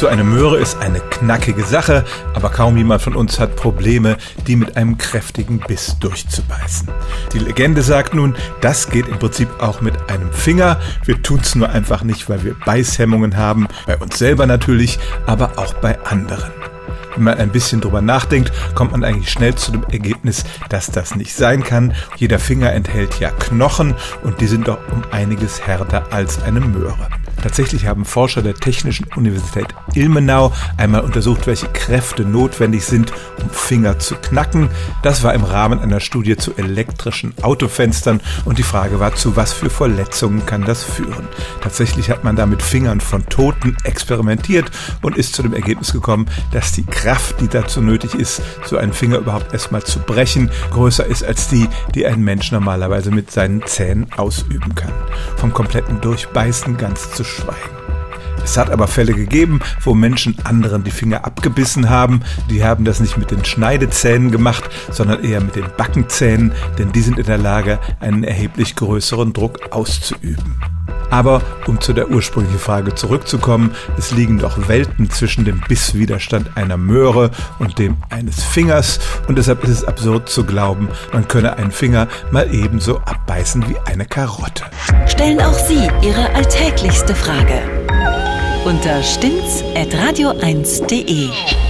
So eine Möhre ist eine knackige Sache, aber kaum jemand von uns hat Probleme, die mit einem kräftigen Biss durchzubeißen. Die Legende sagt nun, das geht im Prinzip auch mit einem Finger. Wir tun es nur einfach nicht, weil wir Beißhemmungen haben, bei uns selber natürlich, aber auch bei anderen. Wenn man ein bisschen drüber nachdenkt, kommt man eigentlich schnell zu dem Ergebnis, dass das nicht sein kann. Jeder Finger enthält ja Knochen und die sind doch um einiges härter als eine Möhre. Tatsächlich haben Forscher der Technischen Universität Ilmenau einmal untersucht, welche Kräfte notwendig sind, um Finger zu knacken. Das war im Rahmen einer Studie zu elektrischen Autofenstern und die Frage war, zu was für Verletzungen kann das führen. Tatsächlich hat man da mit Fingern von Toten experimentiert und ist zu dem Ergebnis gekommen, dass die Kraft, die dazu nötig ist, so einen Finger überhaupt erstmal zu brechen, größer ist als die, die ein Mensch normalerweise mit seinen Zähnen ausüben kann. Vom kompletten Durchbeißen ganz zu schweigen. Es hat aber Fälle gegeben, wo Menschen anderen die Finger abgebissen haben. Die haben das nicht mit den Schneidezähnen gemacht, sondern eher mit den Backenzähnen, denn die sind in der Lage, einen erheblich größeren Druck auszuüben. Aber um zu der ursprünglichen Frage zurückzukommen, es liegen doch Welten zwischen dem Bisswiderstand einer Möhre und dem eines Fingers und deshalb ist es absurd zu glauben, man könne einen Finger mal ebenso abbeißen wie eine Karotte. Stellen auch Sie Ihre alltäglichste Frage unter stimmt's at radio1.de.